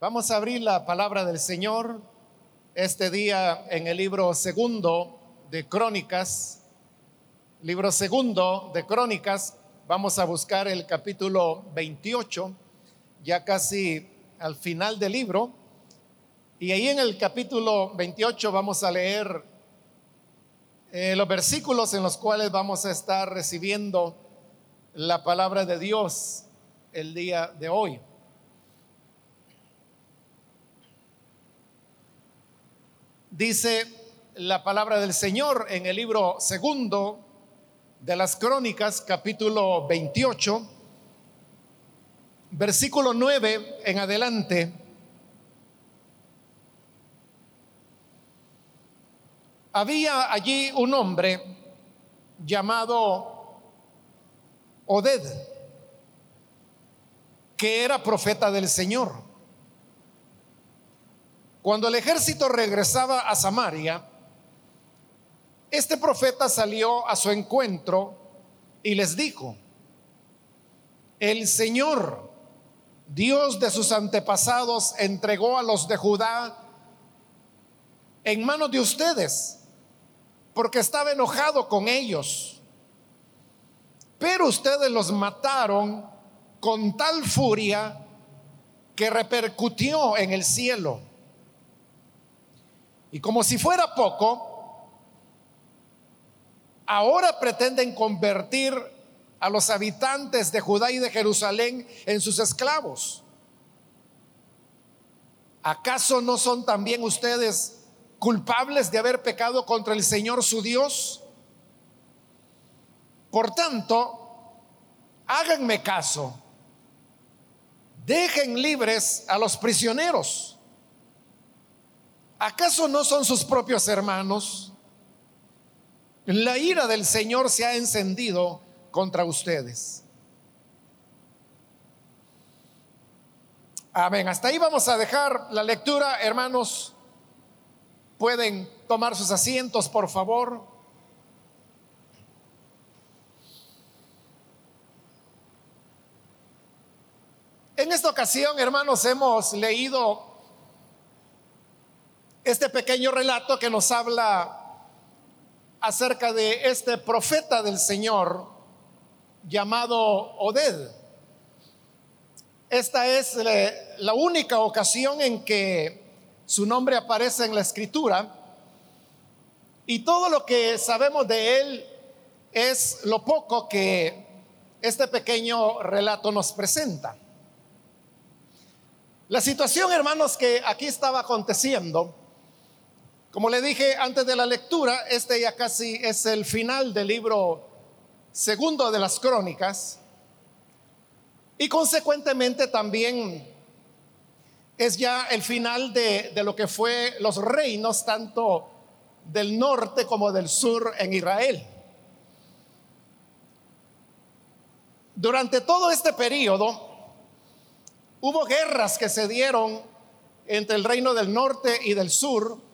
Vamos a abrir la palabra del Señor este día en el libro segundo de Crónicas. Libro segundo de Crónicas. Vamos a buscar el capítulo 28, ya casi al final del libro. Y ahí en el capítulo 28 vamos a leer eh, los versículos en los cuales vamos a estar recibiendo la palabra de Dios el día de hoy. Dice la palabra del Señor en el libro segundo de las Crónicas, capítulo 28, versículo 9 en adelante. Había allí un hombre llamado Oded, que era profeta del Señor. Cuando el ejército regresaba a Samaria, este profeta salió a su encuentro y les dijo, el Señor, Dios de sus antepasados, entregó a los de Judá en manos de ustedes, porque estaba enojado con ellos. Pero ustedes los mataron con tal furia que repercutió en el cielo. Y como si fuera poco, ahora pretenden convertir a los habitantes de Judá y de Jerusalén en sus esclavos. ¿Acaso no son también ustedes culpables de haber pecado contra el Señor su Dios? Por tanto, háganme caso, dejen libres a los prisioneros ¿Acaso no son sus propios hermanos? La ira del Señor se ha encendido contra ustedes. Amén. Hasta ahí vamos a dejar la lectura, hermanos. Pueden tomar sus asientos, por favor. En esta ocasión, hermanos, hemos leído este pequeño relato que nos habla acerca de este profeta del Señor llamado Oded. Esta es la única ocasión en que su nombre aparece en la escritura y todo lo que sabemos de él es lo poco que este pequeño relato nos presenta. La situación, hermanos, que aquí estaba aconteciendo como le dije antes de la lectura, este ya casi es el final del libro segundo de las crónicas y consecuentemente también es ya el final de, de lo que fue los reinos tanto del norte como del sur en Israel. Durante todo este periodo hubo guerras que se dieron entre el reino del norte y del sur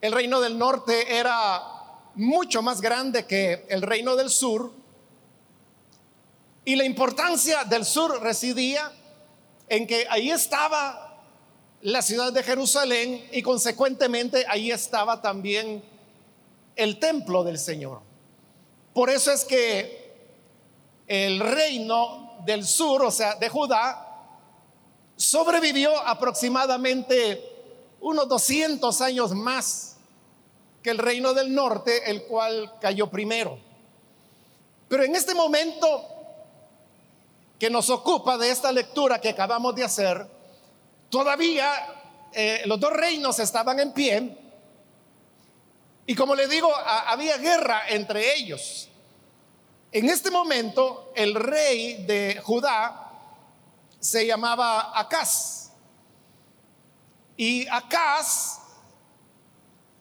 el reino del norte era mucho más grande que el reino del sur. Y la importancia del sur residía en que ahí estaba la ciudad de Jerusalén y consecuentemente ahí estaba también el templo del Señor. Por eso es que el reino del sur, o sea, de Judá, sobrevivió aproximadamente unos 200 años más que el reino del norte, el cual cayó primero. Pero en este momento que nos ocupa de esta lectura que acabamos de hacer, todavía eh, los dos reinos estaban en pie y como le digo, había guerra entre ellos. En este momento el rey de Judá se llamaba Acaz. Y Acaz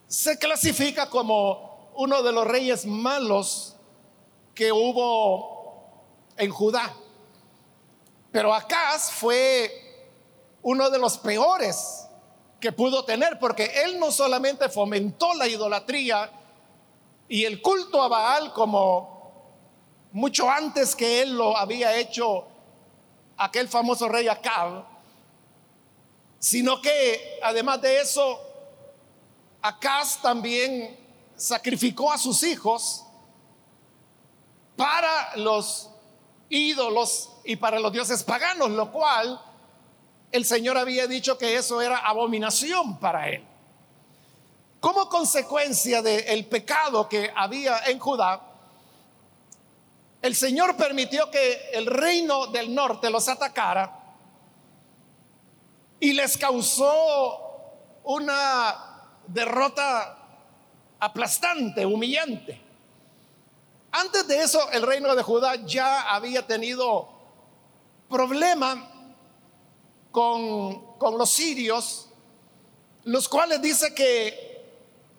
se clasifica como uno de los reyes malos que hubo en Judá. Pero Acaz fue uno de los peores que pudo tener, porque él no solamente fomentó la idolatría y el culto a Baal como mucho antes que él lo había hecho aquel famoso rey Acab, sino que además de eso, Acaz también sacrificó a sus hijos para los ídolos y para los dioses paganos, lo cual el Señor había dicho que eso era abominación para él. Como consecuencia del pecado que había en Judá, el Señor permitió que el reino del norte los atacara y les causó una derrota aplastante, humillante. Antes de eso, el reino de Judá ya había tenido problema con, con los sirios, los cuales dice que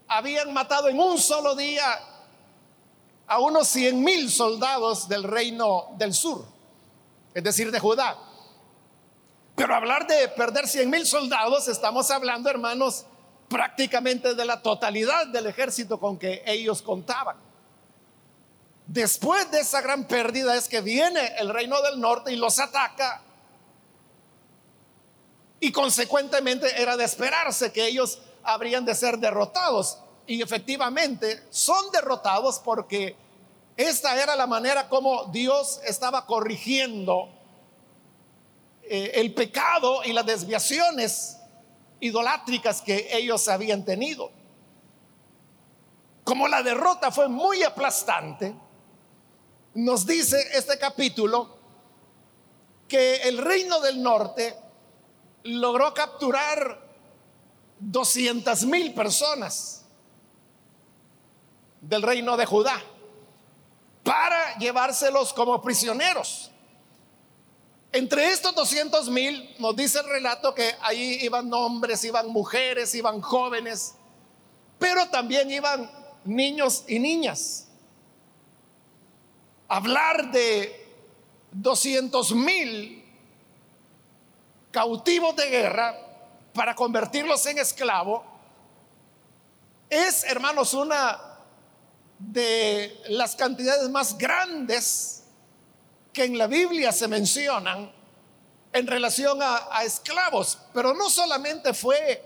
habían matado en un solo día a unos cien mil soldados del reino del sur, es decir, de Judá. Pero hablar de perder cien mil soldados, estamos hablando, hermanos, prácticamente de la totalidad del ejército con que ellos contaban. Después de esa gran pérdida es que viene el reino del norte y los ataca. Y consecuentemente era de esperarse que ellos habrían de ser derrotados. Y efectivamente son derrotados porque esta era la manera como Dios estaba corrigiendo eh, el pecado y las desviaciones idolátricas que ellos habían tenido. Como la derrota fue muy aplastante, nos dice este capítulo que el reino del norte logró capturar 200 mil personas del reino de Judá para llevárselos como prisioneros. Entre estos 200 mil nos dice el relato que ahí iban hombres, iban mujeres, iban jóvenes, pero también iban niños y niñas. Hablar de 200 mil cautivos de guerra para convertirlos en esclavo es, hermanos, una de las cantidades más grandes que en la Biblia se mencionan en relación a, esclavos, pero no solamente fue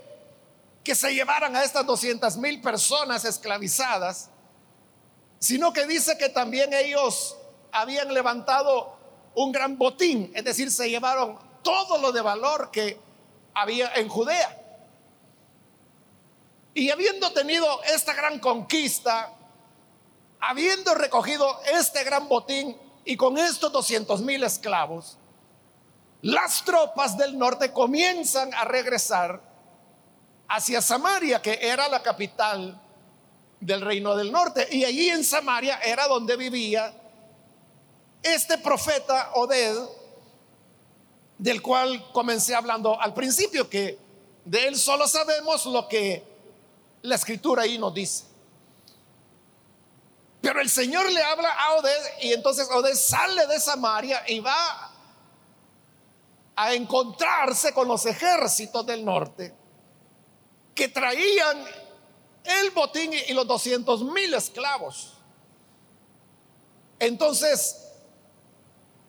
que se llevaran a estas 200 mil personas esclavizadas, sino que dice que también ellos habían levantado un gran botín, es decir, se llevaron todo lo de valor que había en Judea. Y habiendo tenido esta gran conquista, habiendo recogido este gran botín, y con estos 200 mil esclavos, las tropas del norte comienzan a regresar hacia Samaria, que era la capital del reino del norte. Y allí en Samaria era donde vivía este profeta Oded, del cual comencé hablando al principio, que de él solo sabemos lo que la escritura ahí nos dice. Pero el Señor le habla a Oded y entonces Oded sale de Samaria y va a encontrarse con los ejércitos del norte que traían el botín y los 200 mil esclavos. Entonces,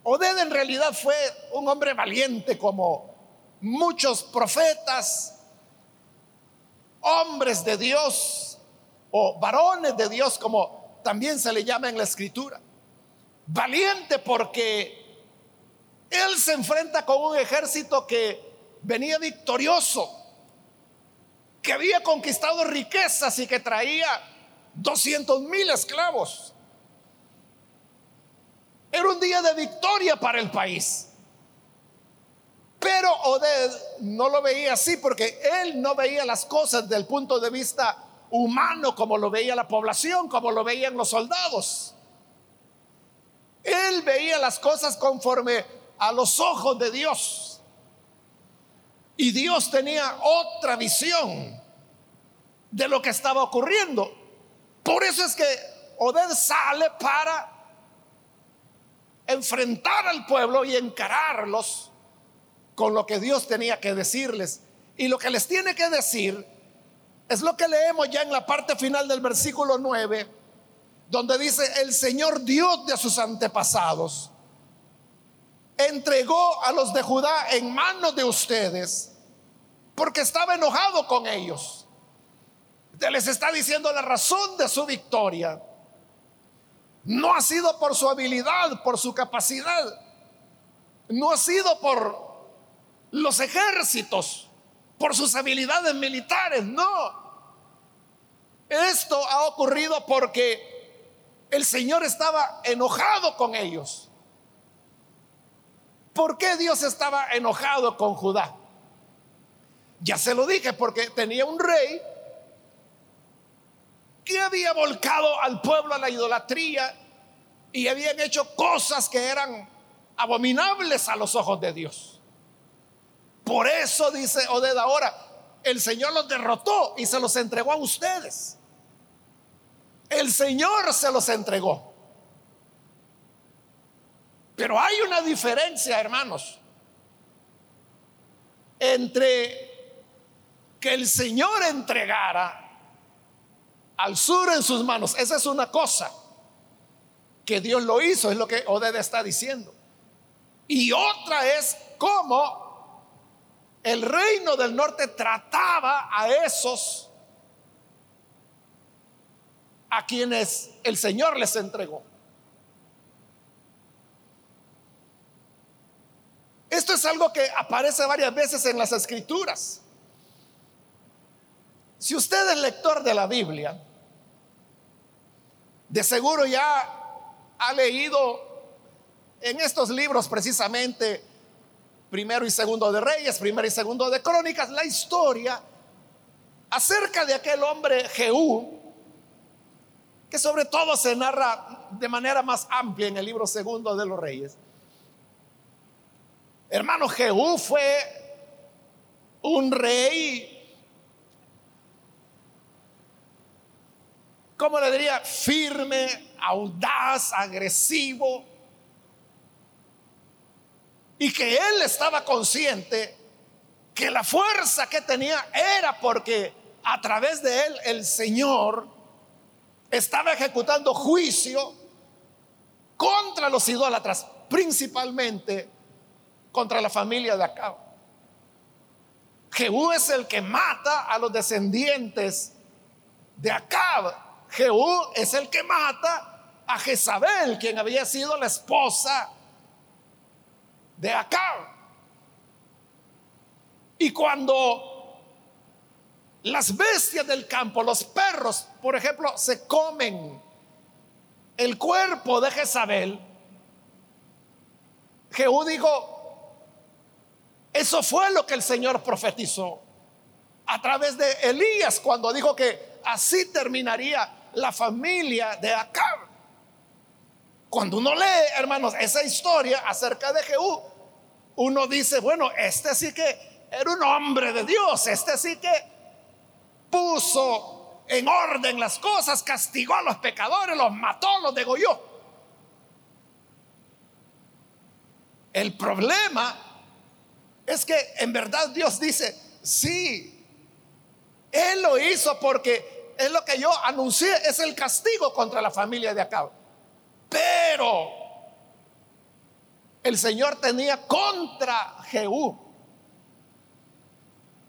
Oded en realidad fue un hombre valiente como muchos profetas, hombres de Dios o varones de Dios como también se le llama en la escritura. Valiente porque él se enfrenta con un ejército que venía victorioso, que había conquistado riquezas y que traía 200 mil esclavos. Era un día de victoria para el país. Pero Oded no lo veía así porque él no veía las cosas desde el punto de vista humano como lo veía la población, como lo veían los soldados. Él veía las cosas conforme a los ojos de Dios. Y Dios tenía otra visión de lo que estaba ocurriendo. Por eso es que Oded sale para enfrentar al pueblo y encararlos con lo que Dios tenía que decirles. Y lo que les tiene que decir es lo que leemos ya en la parte final del versículo 9, donde dice, el Señor Dios de sus antepasados entregó a los de Judá en manos de ustedes porque estaba enojado con ellos. Les está diciendo la razón de su victoria. No ha sido por su habilidad, por su capacidad. No ha sido por los ejércitos, por sus habilidades militares. No. Esto ha ocurrido porque el Señor estaba enojado con ellos. ¿Por qué Dios estaba enojado con Judá? Ya se lo dije, porque tenía un rey que había volcado al pueblo a la idolatría y habían hecho cosas que eran abominables a los ojos de Dios. Por eso dice Oded ahora, el Señor los derrotó y se los entregó a ustedes. El Señor se los entregó. Pero hay una diferencia, hermanos, entre que el Señor entregara al sur en sus manos. Esa es una cosa que Dios lo hizo, es lo que Oded está diciendo. Y otra es cómo el reino del norte trataba a esos a quienes el Señor les entregó. Esto es algo que aparece varias veces en las escrituras. Si usted es lector de la Biblia, de seguro ya ha leído en estos libros precisamente, primero y segundo de Reyes, primero y segundo de Crónicas, la historia acerca de aquel hombre Jehú, que sobre todo se narra de manera más amplia en el libro segundo de los Reyes. Hermano, Jehú fue un rey ¿cómo le diría? Firme, audaz, agresivo. Y que él estaba consciente que la fuerza que tenía era porque a través de él el Señor estaba ejecutando juicio contra los idólatras, principalmente contra la familia de Acab. Jehú es el que mata a los descendientes de Acab Jehú es el que mata a Jezabel, quien había sido la esposa de Acab. Y cuando las bestias del campo, los perros, por ejemplo, se comen el cuerpo de Jezabel, Jehú dijo, eso fue lo que el Señor profetizó a través de Elías cuando dijo que así terminaría la familia de Acab. Cuando uno lee, hermanos, esa historia acerca de Jehú, uno dice, bueno, este sí que era un hombre de Dios, este sí que puso en orden las cosas, castigó a los pecadores, los mató, los degolló. El problema es que en verdad Dios dice, sí, Él lo hizo porque es lo que yo anuncié, es el castigo contra la familia de Acab. Pero el Señor tenía contra Jehú,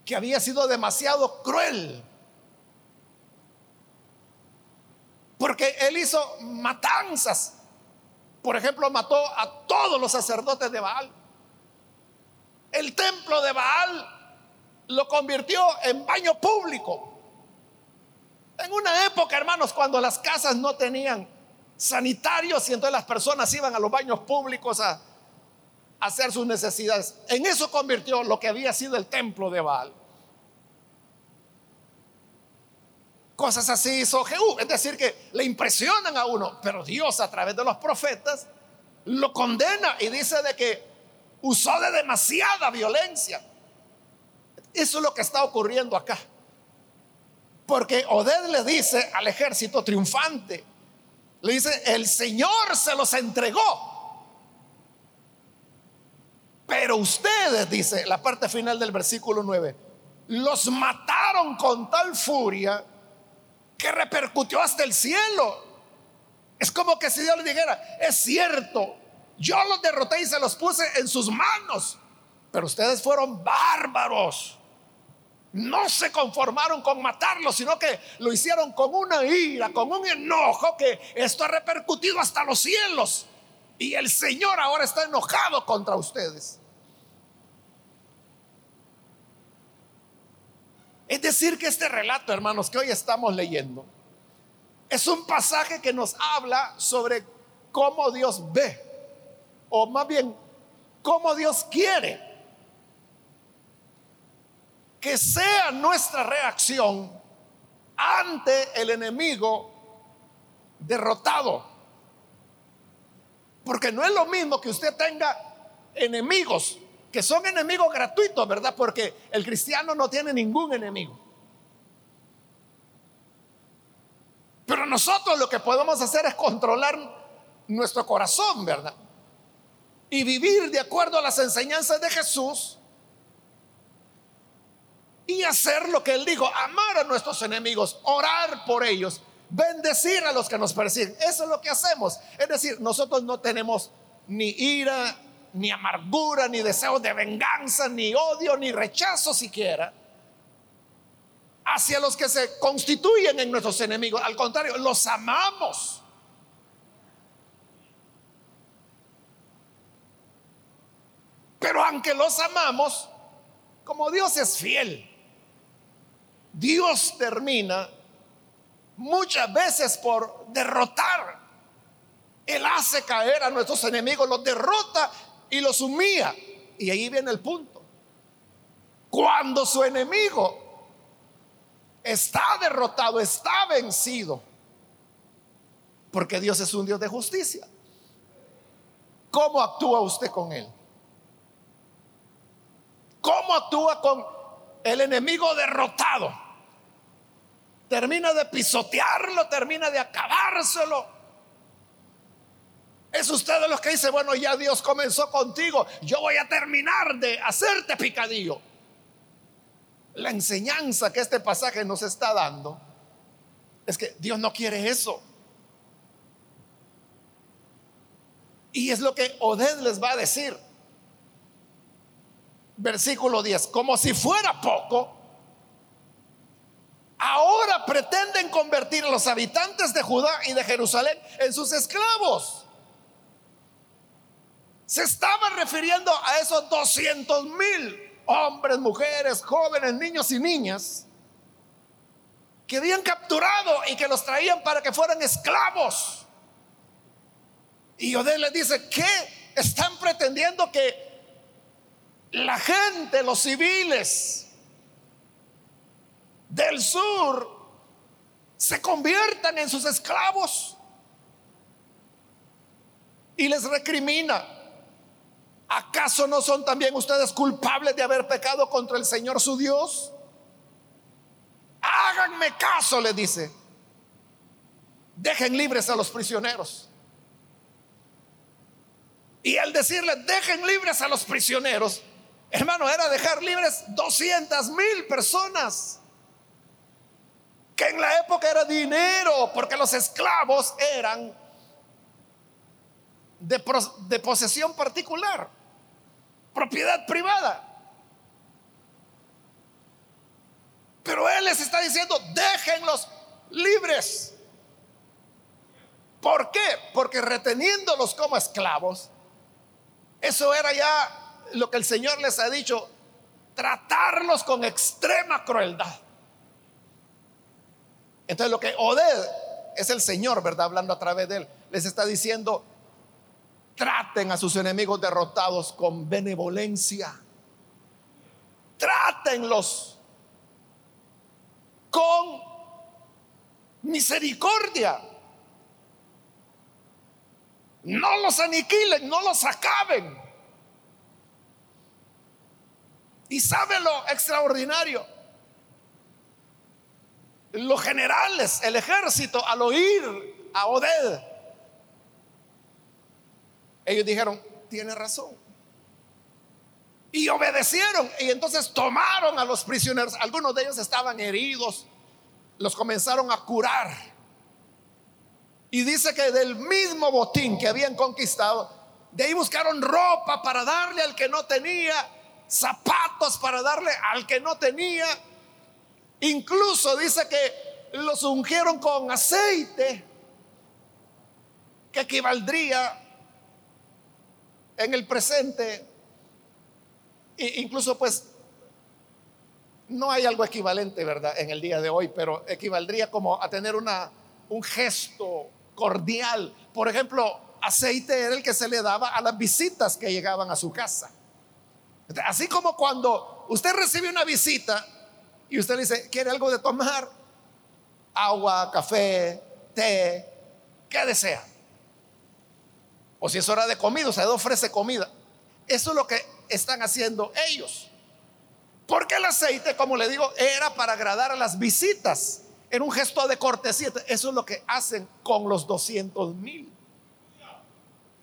que había sido demasiado cruel. Porque él hizo matanzas. Por ejemplo, mató a todos los sacerdotes de Baal. El templo de Baal lo convirtió en baño público. En una época, hermanos, cuando las casas no tenían sanitarios y entonces las personas iban a los baños públicos a, hacer sus necesidades. En eso convirtió lo que había sido el templo de Baal. Cosas así hizo Jehú, es decir, que le impresionan a uno, pero Dios a través de los profetas lo condena y dice de que usó de demasiada violencia. Eso es lo que está ocurriendo acá. Porque Oded le dice al ejército triunfante, le dice, el Señor se los entregó. Pero ustedes, dice la parte final del versículo 9, los mataron con tal furia que repercutió hasta el cielo. Es como que si Dios le dijera, es cierto, yo los derroté y se los puse en sus manos, pero ustedes fueron bárbaros no se conformaron con matarlo, sino que lo hicieron con una ira, con un enojo, que esto ha repercutido hasta los cielos. Y el Señor ahora está enojado contra ustedes. Es decir, que este relato, hermanos, que hoy estamos leyendo, es un pasaje que nos habla sobre cómo Dios ve, o más bien, cómo Dios quiere que sea nuestra reacción ante el enemigo derrotado. Porque no es lo mismo que usted tenga enemigos, que son enemigos gratuitos, ¿verdad? Porque el cristiano no tiene ningún enemigo. Pero nosotros lo que podemos hacer es controlar nuestro corazón, ¿verdad? Y vivir de acuerdo a las enseñanzas de Jesús y hacer lo que él dijo, amar a nuestros enemigos, orar por ellos, bendecir a los que nos persiguen. Eso es lo que hacemos. Es decir, nosotros no tenemos ni ira, ni amargura, ni deseo de venganza, ni odio, ni rechazo siquiera hacia los que se constituyen en nuestros enemigos. Al contrario, los amamos. Pero aunque los amamos, como Dios es fiel, Dios termina muchas veces por derrotar. Él hace caer a nuestros enemigos, los derrota y los humilla. Y ahí viene el punto. Cuando su enemigo está derrotado, está vencido, porque Dios es un Dios de justicia. ¿Cómo actúa usted con él? ¿Cómo actúa con el enemigo derrotado? Termina de pisotearlo, termina de acabárselo. Es usted de los que dice, bueno, ya Dios comenzó contigo, yo voy a terminar de hacerte picadillo. La enseñanza que este pasaje nos está dando es que Dios no quiere eso. Y es lo que Oded les va a decir. Versículo 10, como si fuera poco, ahora pretenden convertir a los habitantes de Judá y de Jerusalén en sus esclavos. Se estaba refiriendo a esos 200 mil hombres, mujeres, jóvenes, niños y niñas que habían capturado y que los traían para que fueran esclavos. Y Odé les dice, ¿qué están pretendiendo que la gente, los civiles, del sur se conviertan en sus esclavos y les recrimina. ¿Acaso no son también ustedes culpables de haber pecado contra el Señor su Dios? Háganme caso, le dice. Dejen libres a los prisioneros. Y al decirle, dejen libres a los prisioneros, hermano, era dejar libres 200 mil personas que en la época era dinero, porque los esclavos eran de, posesión particular, propiedad privada. Pero Él les está diciendo, déjenlos libres. ¿Por qué? Porque reteniéndolos como esclavos, eso era ya lo que el Señor les ha dicho, tratarlos con extrema crueldad. Entonces lo que Oded es el Señor, ¿verdad? Hablando a través de él, les está diciendo, traten a sus enemigos derrotados con benevolencia. Trátenlos con misericordia. No los aniquilen, no los acaben. Y sabe lo extraordinario los generales, el ejército, al oír a Oded, ellos dijeron, tiene razón. Y obedecieron y entonces tomaron a los prisioneros. Algunos de ellos estaban heridos, los comenzaron a curar. Y dice que del mismo botín que habían conquistado, de ahí buscaron ropa para darle al que no tenía, zapatos para darle al que no tenía, Incluso dice que los ungieron con aceite que equivaldría en el presente, incluso pues no hay algo equivalente, ¿verdad? En el día de hoy, pero equivaldría como a tener una, un gesto cordial. Por ejemplo, aceite era el que se le daba a las visitas que llegaban a su casa. Así como cuando usted recibe una visita y usted le dice, ¿quiere algo de tomar? Agua, café, té, ¿qué desea? O si es hora de comida, usted ofrece comida. Eso es lo que están haciendo ellos. Porque el aceite, como le digo, era para agradar a las visitas. Era un gesto de cortesía. Eso es lo que hacen con los 200 mil.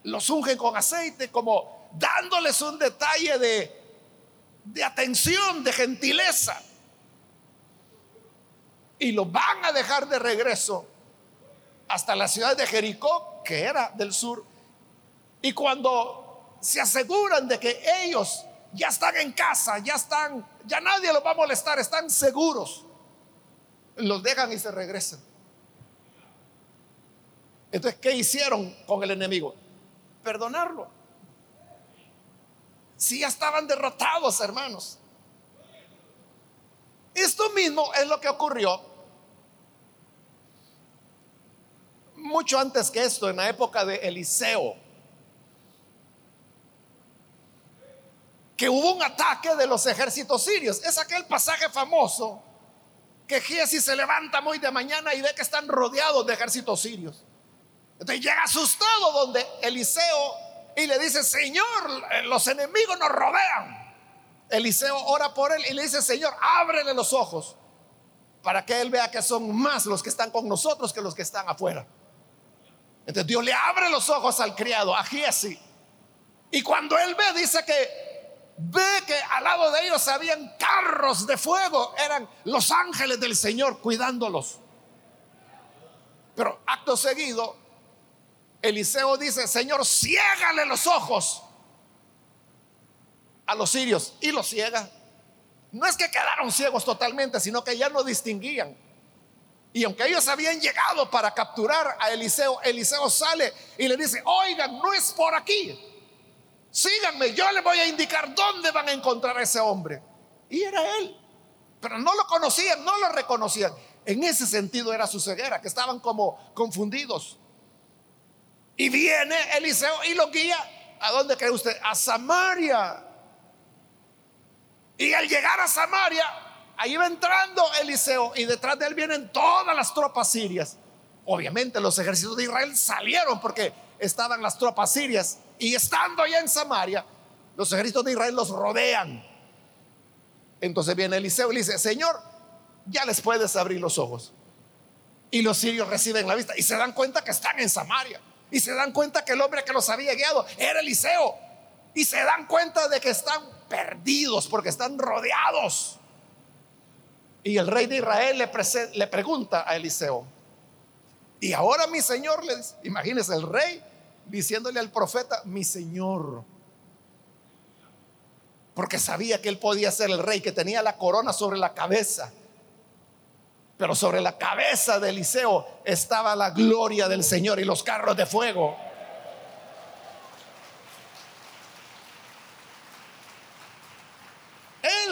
Los ungen con aceite como dándoles un detalle de, de atención, de gentileza. Y lo van a dejar de regreso hasta la ciudad de Jericó, que era del sur. Y cuando se aseguran de que ellos ya están en casa, ya están, ya nadie los va a molestar, están seguros. Los dejan y se regresan. Entonces, ¿qué hicieron con el enemigo? Perdonarlo. Si ya estaban derrotados, hermanos. Esto mismo es lo que ocurrió mucho antes que esto, en la época de Eliseo. que hubo un ataque de los ejércitos sirios. Es aquel pasaje famoso que Giesi se levanta muy de mañana y ve que están rodeados de ejércitos sirios. Entonces llega asustado donde Eliseo y le dice, Señor, los enemigos nos rodean. Eliseo ora por él y le dice, Señor, ábrele los ojos para que él vea que son más los que están con nosotros que los que están afuera. Entonces Dios le abre los ojos al criado, a Giesi. Y cuando él ve, dice que ve que al lado de ellos habían carros de fuego, eran los ángeles del Señor cuidándolos. Pero acto seguido, Eliseo dice, Señor, ciégale los ojos a los sirios y los ciega. No es que quedaron ciegos totalmente, sino que ya no distinguían. Y aunque ellos habían llegado para capturar a Eliseo, Eliseo sale y le dice, oigan, no es por aquí síganme, yo les voy a indicar dónde van a encontrar a ese hombre. Y era él. Pero no lo conocían, no lo reconocían. En ese sentido era su ceguera, que estaban como confundidos. Y viene Eliseo y lo guía. ¿A dónde cree usted? A Samaria. Y al llegar a Samaria, ahí va entrando Eliseo y detrás de él vienen todas las tropas sirias. Obviamente los ejércitos de Israel salieron porque estaban las tropas sirias y estando allá en Samaria, los ejércitos de Israel los rodean. Entonces viene Eliseo y le dice, Señor, ya les puedes abrir los ojos. Y los sirios reciben la vista y se dan cuenta que están en Samaria. Y se dan cuenta que el hombre que los había guiado era Eliseo. Y se dan cuenta de que están perdidos porque están rodeados. Y el rey de Israel le, pregunta a Eliseo, y ahora mi señor, le dice, el rey diciéndole al profeta, mi Señor. Porque sabía que él podía ser el rey, que tenía la corona sobre la cabeza. Pero sobre la cabeza de Eliseo estaba la gloria del Señor y los carros de fuego.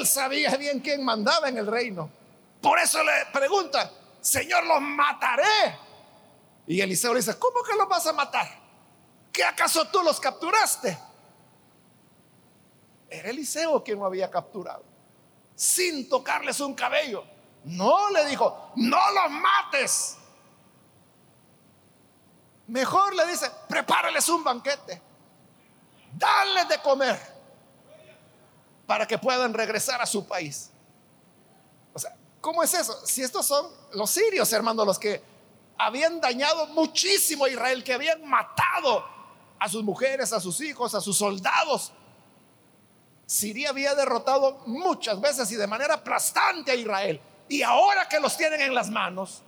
Sabía bien quién mandaba en el reino. Por eso le pregunta, Señor, los mataré. Y Eliseo le dice, ¿cómo que los vas a matar? ¿Qué acaso tú los capturaste? Era Eliseo quien lo había capturado, sin tocarles un cabello. No, le dijo, no los mates. Mejor le dice, prepárales un banquete, dale de comer para que puedan regresar a su país. O sea, ¿cómo es eso? Si estos son los sirios, hermano, los que habían dañado muchísimo a Israel, que habían matado a sus mujeres, a sus hijos, a sus soldados. Siria había derrotado muchas veces y de manera aplastante a Israel. Y ahora que los tienen en las manos,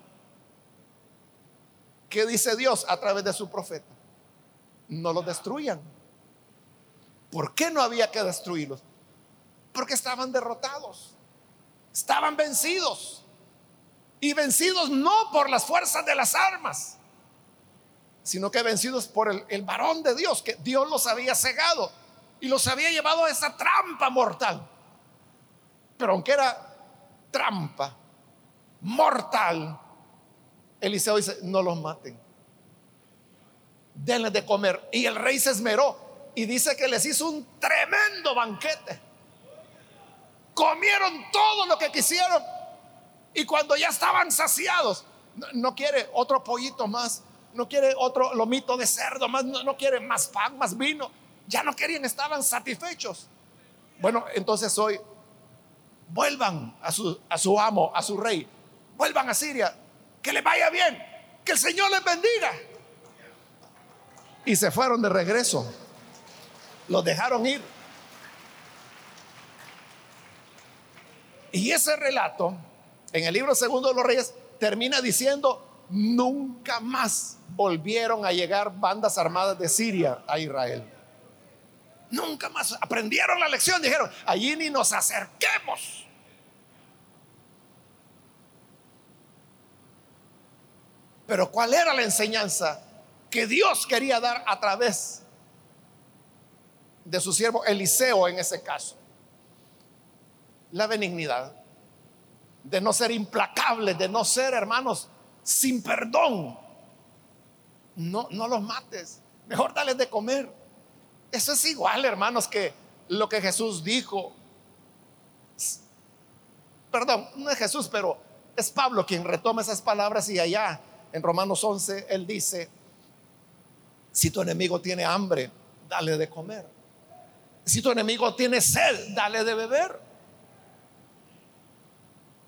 ¿qué dice Dios a través de su profeta? No los destruyan. ¿Por qué no había que destruirlos? Porque estaban derrotados, estaban vencidos. y vencidos no por las fuerzas de las armas, sino que vencidos por el, varón de Dios, que Dios los había cegado y los había llevado a esa trampa mortal. Pero aunque era trampa mortal, Eliseo dice, no los maten, denles de comer. Y el rey se esmeró y dice que les hizo un tremendo banquete. Comieron todo lo que quisieron y cuando ya estaban saciados, no, quiere otro pollito más, no quiere otro lomito de cerdo más, no, quiere más pan, más vino. Ya no querían, estaban satisfechos. Bueno, entonces hoy vuelvan a su, a su amo, a su rey, vuelvan a Siria, que le vaya bien, que el Señor les bendiga. Y se fueron de regreso, los dejaron ir. Y ese relato, en el libro segundo de los reyes, termina diciendo, nunca más volvieron a llegar bandas armadas de Siria a Israel. Nunca más aprendieron la lección, dijeron, allí ni nos acerquemos. Pero ¿cuál era la enseñanza que Dios quería dar a través de su siervo Eliseo en ese caso? La benignidad, de no ser implacable, de no ser, hermanos, sin perdón. No, no los mates, mejor dales de comer. Eso es igual, hermanos, que lo que Jesús dijo. Perdón, no es Jesús, pero es Pablo quien retoma esas palabras y allá en Romanos 11, él dice, si tu enemigo tiene hambre, dale de comer. Si tu enemigo tiene sed, dale de beber.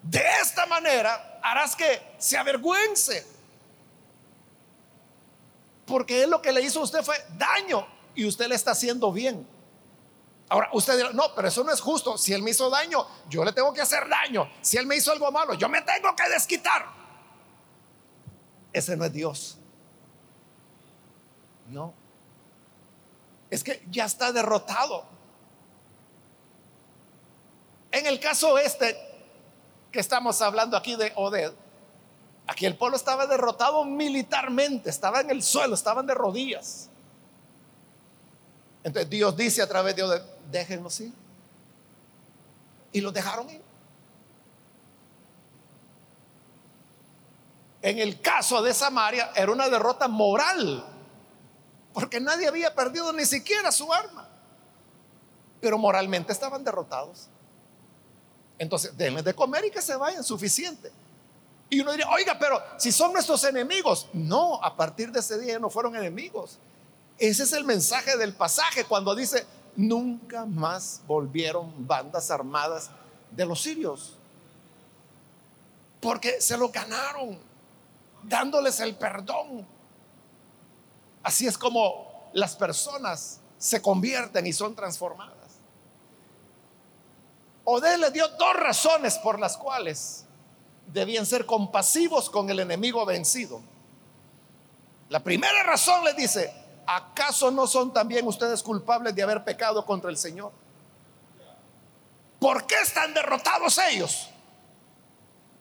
De esta manera harás que se avergüence. Porque él lo que le hizo a usted fue daño y usted le está haciendo bien. Ahora, usted dirá, no, pero eso no es justo. Si él me hizo daño, yo le tengo que hacer daño. Si él me hizo algo malo, yo me tengo que desquitar. Ese no es Dios. No. Es que ya está derrotado. En el caso este que estamos hablando aquí de Oded, aquí el pueblo estaba derrotado militarmente, estaba en el suelo, estaban de rodillas. Entonces Dios dice a través de Oded, déjenlos ir. Y los dejaron ir. En el caso de Samaria era una derrota moral, porque nadie había perdido ni siquiera su arma, pero moralmente estaban derrotados. Entonces, denles de comer y que se vayan, suficiente. Y uno diría, oiga, pero si son nuestros enemigos, no, a partir de ese día no fueron enemigos. Ese es el mensaje del pasaje cuando dice, nunca más volvieron bandas armadas de los sirios, porque se lo ganaron dándoles el perdón. Así es como las personas se convierten y son transformadas. Odé le dio dos razones por las cuales debían ser compasivos con el enemigo vencido. La primera razón le dice, ¿acaso no son también ustedes culpables de haber pecado contra el Señor? ¿Por qué están derrotados ellos?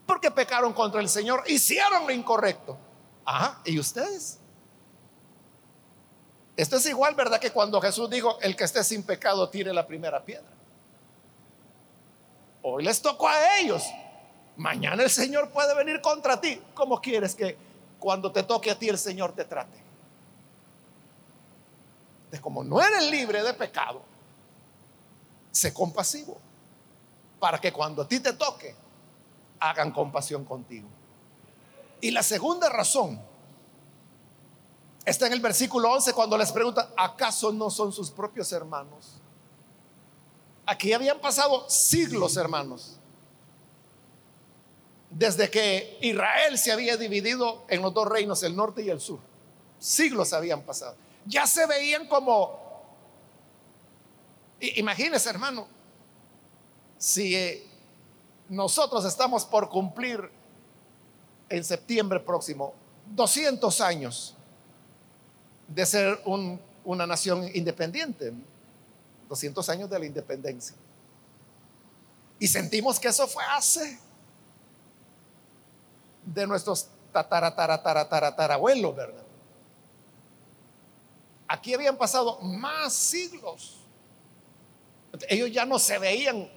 Porque pecaron contra el Señor, hicieron lo incorrecto. Ajá, ¿y ustedes? Esto es igual, ¿verdad? Que cuando Jesús dijo, el que esté sin pecado tire la primera piedra. Hoy les tocó a ellos. Mañana el Señor puede venir contra ti. ¿Cómo quieres que cuando te toque a ti el Señor te trate? De como no eres libre de pecado, sé compasivo. Para que cuando a ti te toque, hagan compasión contigo. Y la segunda razón está en el versículo 11 cuando les pregunta, ¿acaso no son sus propios hermanos? Aquí habían pasado siglos, hermanos, desde que Israel se había dividido en los dos reinos, el norte y el sur. Siglos habían pasado. Ya se veían como, imagínense hermano, si eh, nosotros estamos por cumplir en septiembre próximo 200 años de ser una nación independiente, 200 años de la independencia. Y sentimos que eso fue hace. de nuestros tatarabuelos, ¿verdad? Aquí habían pasado más siglos. Ellos ya no se veían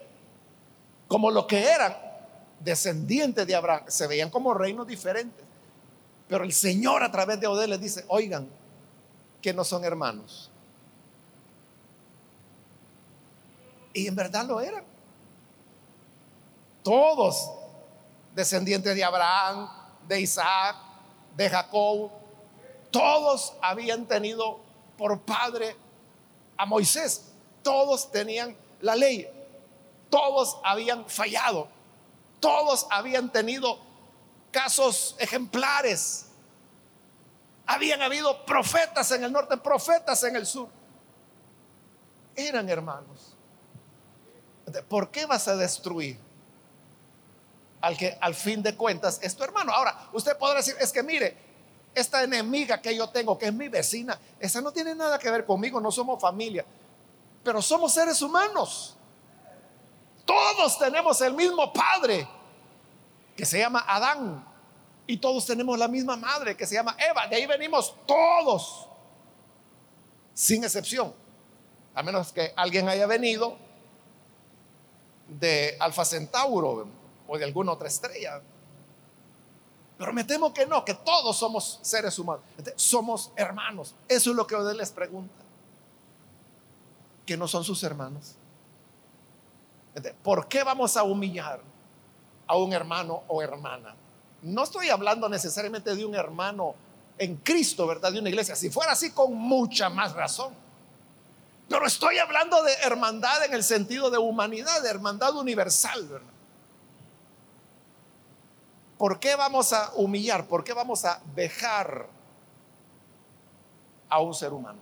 como lo que eran descendientes de Abraham, se veían como reinos diferentes. Pero el Señor a través de Odé les dice, oigan, que no son hermanos. Y en verdad lo eran. Todos descendientes de Abraham, de Isaac, de Jacob, todos habían tenido por padre a Moisés. Todos tenían la ley. Todos habían fallado. Todos habían tenido casos ejemplares. Habían habido profetas en el norte, profetas en el sur. Eran hermanos. ¿Por qué vas a destruir al que al fin de cuentas es tu hermano? Ahora, usted podrá decir, es que mire, esta enemiga que yo tengo, que es mi vecina, esa no tiene nada que ver conmigo, no somos familia, pero somos seres humanos. Todos tenemos el mismo padre, que se llama Adán, y todos tenemos la misma madre, que se llama Eva. De ahí venimos todos, sin excepción, a menos que alguien haya venido de Alfa Centauro o de alguna otra estrella. Pero me temo que no, que todos somos seres humanos. somos hermanos. Eso es lo que Odell les pregunta. Que no son sus hermanos. ¿Por qué vamos a humillar a un hermano o hermana? No estoy hablando necesariamente de un hermano en Cristo, ¿verdad? De una iglesia. Si fuera así, con mucha más razón. Pero estoy hablando de hermandad en el sentido de humanidad, de hermandad universal, ¿verdad? ¿Por qué vamos a humillar? ¿Por qué vamos a dejar a un ser humano?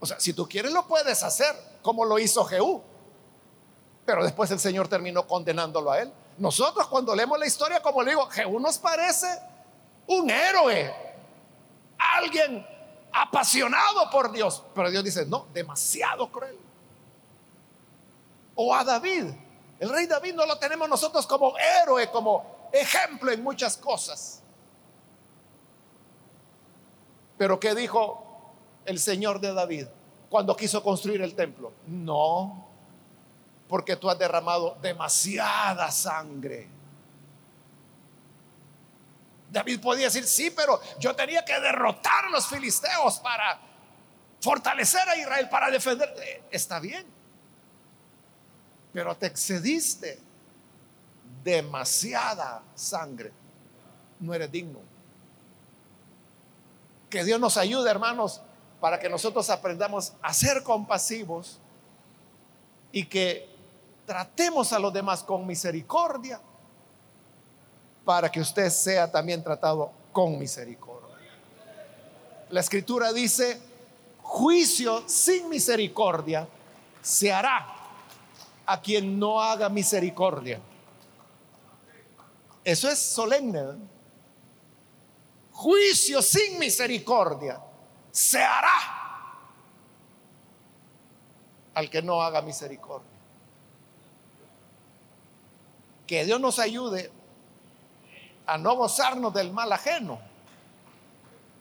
O sea, si tú quieres lo puedes hacer, como lo hizo Jehú. Pero después el Señor terminó condenándolo a él. Nosotros cuando leemos la historia, como le digo, Jehú nos parece un héroe, alguien apasionado por Dios. Pero Dios dice, no, demasiado cruel. O a David, el rey David no lo tenemos nosotros como héroe, como ejemplo en muchas cosas. Pero ¿qué dijo el Señor de David cuando quiso construir el templo? No, porque tú has derramado demasiada sangre. David podía decir, sí, pero yo tenía que derrotar a los filisteos para fortalecer a Israel, para defender. Eh, está bien pero te excediste. Demasiada sangre. No eres digno. Que Dios nos ayude, hermanos, para que nosotros aprendamos a ser compasivos y que tratemos a los demás con misericordia para que usted sea también tratado con misericordia. La escritura dice, juicio sin misericordia se hará a quien no haga misericordia. Eso es solemne. Juicio sin misericordia se hará al que no haga misericordia. Que Dios nos ayude a no gozarnos del mal ajeno,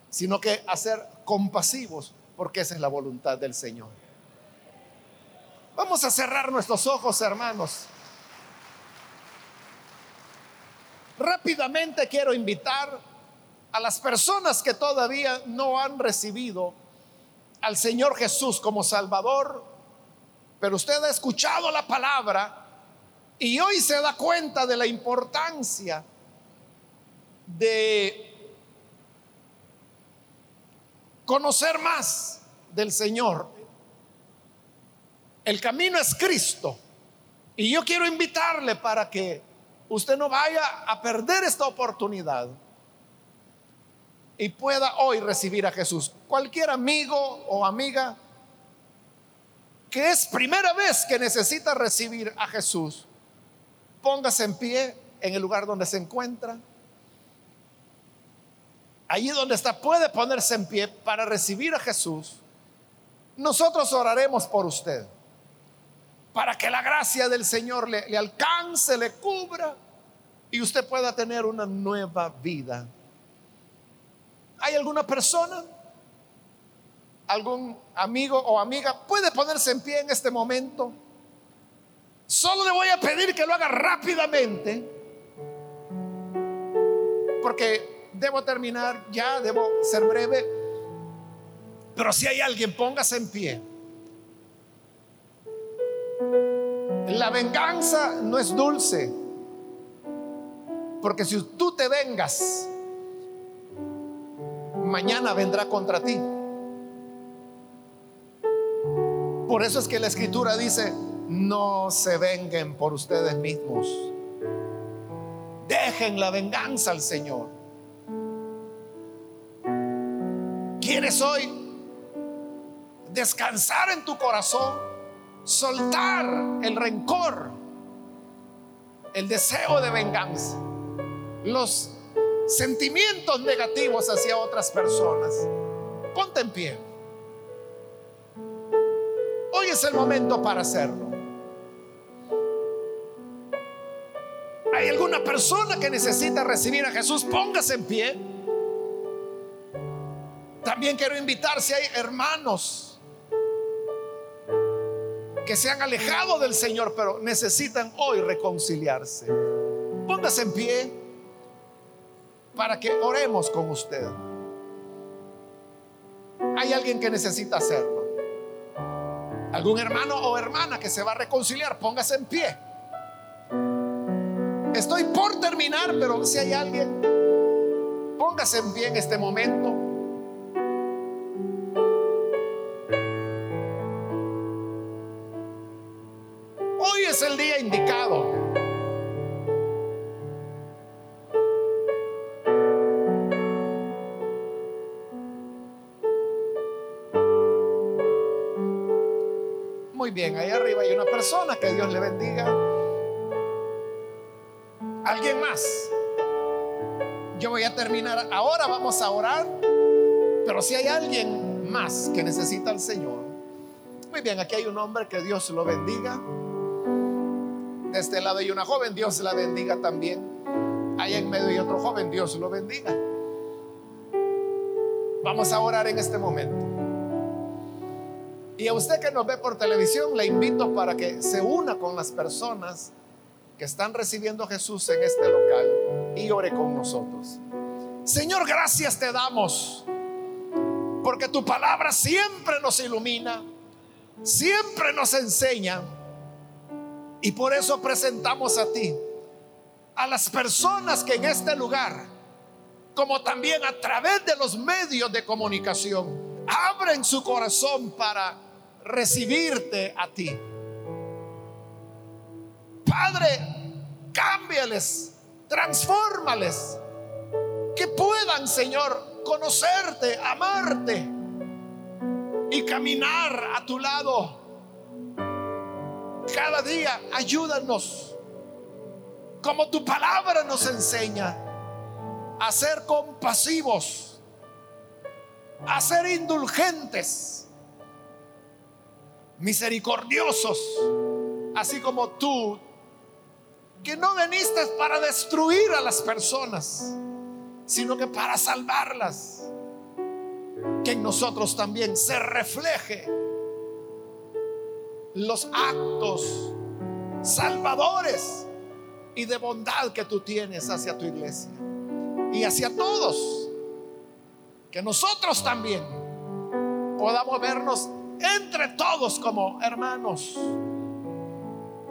sino que a ser compasivos, porque esa es la voluntad del Señor. Vamos a cerrar nuestros ojos, hermanos. Rápidamente quiero invitar a las personas que todavía no han recibido al Señor Jesús como Salvador, pero usted ha escuchado la palabra y hoy se da cuenta de la importancia de conocer más del Señor el camino es Cristo. Y yo quiero invitarle para que usted no vaya a perder esta oportunidad y pueda hoy recibir a Jesús. Cualquier amigo o amiga que es primera vez que necesita recibir a Jesús, póngase en pie en el lugar donde se encuentra. Allí donde está, puede ponerse en pie para recibir a Jesús. Nosotros oraremos por usted para que la gracia del Señor le, alcance, le cubra y usted pueda tener una nueva vida. ¿Hay alguna persona, algún amigo o amiga puede ponerse en pie en este momento? Solo le voy a pedir que lo haga rápidamente, porque debo terminar ya, debo ser breve. Pero si hay alguien, póngase en pie. La venganza no es dulce. Porque si tú te vengas, mañana vendrá contra ti. Por eso es que la escritura dice, no se venguen por ustedes mismos. Dejen la venganza al Señor. ¿Quieres hoy descansar en tu corazón? Soltar el rencor, el deseo de venganza, los sentimientos negativos hacia otras personas. Ponte en pie. Hoy es el momento para hacerlo. ¿Hay alguna persona que necesita recibir a Jesús? Póngase en pie. También quiero invitar si hay hermanos que se han alejado del Señor, pero necesitan hoy reconciliarse. Póngase en pie para que oremos con usted. Hay alguien que necesita hacerlo. Algún hermano o hermana que se va a reconciliar, póngase en pie. Estoy por terminar, pero si hay alguien, póngase en pie en este momento. Es el día indicado. Muy bien, ahí arriba hay una persona, que Dios le bendiga. ¿Alguien más? Yo voy a terminar. Ahora vamos a orar. Pero si hay alguien más que necesita al Señor. Muy bien, aquí hay un hombre que Dios lo bendiga. Este lado hay una joven, Dios la bendiga también. Ahí en medio hay otro joven, Dios lo bendiga. Vamos a orar en este momento. Y a usted que nos ve por televisión, le invito para que se una con las personas que están recibiendo a Jesús en este local y ore con nosotros. Señor, gracias te damos porque tu palabra siempre nos ilumina, siempre nos enseña y por eso presentamos a ti a las personas que en este lugar, como también a través de los medios de comunicación, abren su corazón para recibirte a ti. Padre, cámbiales, transfórmales, que puedan, Señor, conocerte, amarte y caminar a tu lado. Cada día ayúdanos, como tu palabra nos enseña, a ser compasivos, a ser indulgentes, misericordiosos, así como tú que no veniste para destruir a las personas, sino que para salvarlas. Que en nosotros también se refleje los actos salvadores y de bondad que tú tienes hacia tu iglesia y hacia todos. Que nosotros también podamos vernos entre todos como hermanos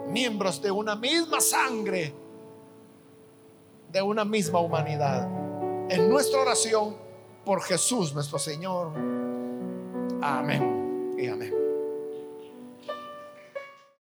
miembros de una misma sangre, de una misma humanidad. En nuestra oración por Jesús nuestro Señor. Amén y amén.